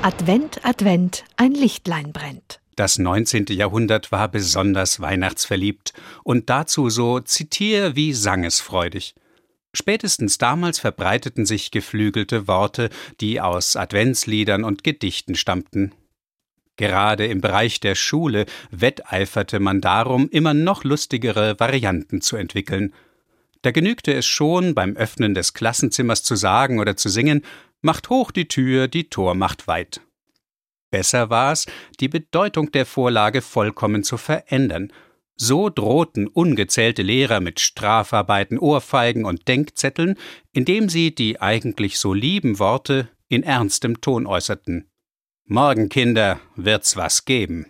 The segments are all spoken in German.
Advent, Advent, ein Lichtlein brennt. Das 19. Jahrhundert war besonders weihnachtsverliebt und dazu so zitier- wie sangesfreudig. Spätestens damals verbreiteten sich geflügelte Worte, die aus Adventsliedern und Gedichten stammten. Gerade im Bereich der Schule wetteiferte man darum, immer noch lustigere Varianten zu entwickeln. Da genügte es schon, beim Öffnen des Klassenzimmers zu sagen oder zu singen, macht hoch die Tür, die Tor macht weit. Besser war es, die Bedeutung der Vorlage vollkommen zu verändern. So drohten ungezählte Lehrer mit Strafarbeiten, Ohrfeigen und Denkzetteln, indem sie die eigentlich so lieben Worte in ernstem Ton äußerten. Morgen, Kinder, wird's was geben.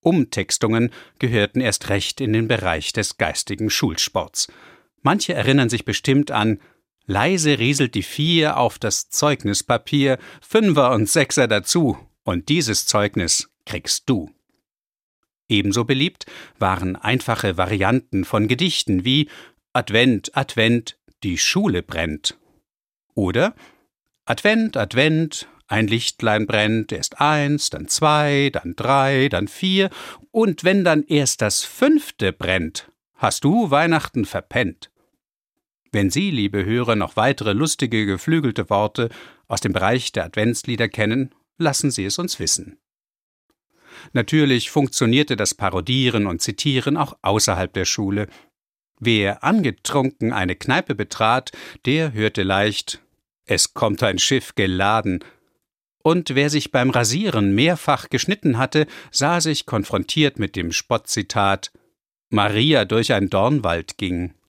Umtextungen gehörten erst recht in den Bereich des geistigen Schulsports. Manche erinnern sich bestimmt an Leise rieselt die Vier auf das Zeugnispapier, Fünfer und Sechser dazu, und dieses Zeugnis kriegst du. Ebenso beliebt waren einfache Varianten von Gedichten wie Advent, Advent, die Schule brennt. Oder Advent, Advent, ein Lichtlein brennt, erst eins, dann zwei, dann drei, dann vier, und wenn dann erst das fünfte brennt, hast du Weihnachten verpennt. Wenn Sie, liebe Hörer, noch weitere lustige, geflügelte Worte aus dem Bereich der Adventslieder kennen, lassen Sie es uns wissen. Natürlich funktionierte das Parodieren und Zitieren auch außerhalb der Schule. Wer angetrunken eine Kneipe betrat, der hörte leicht Es kommt ein Schiff geladen. Und wer sich beim Rasieren mehrfach geschnitten hatte, sah sich konfrontiert mit dem Spottzitat Maria durch ein Dornwald ging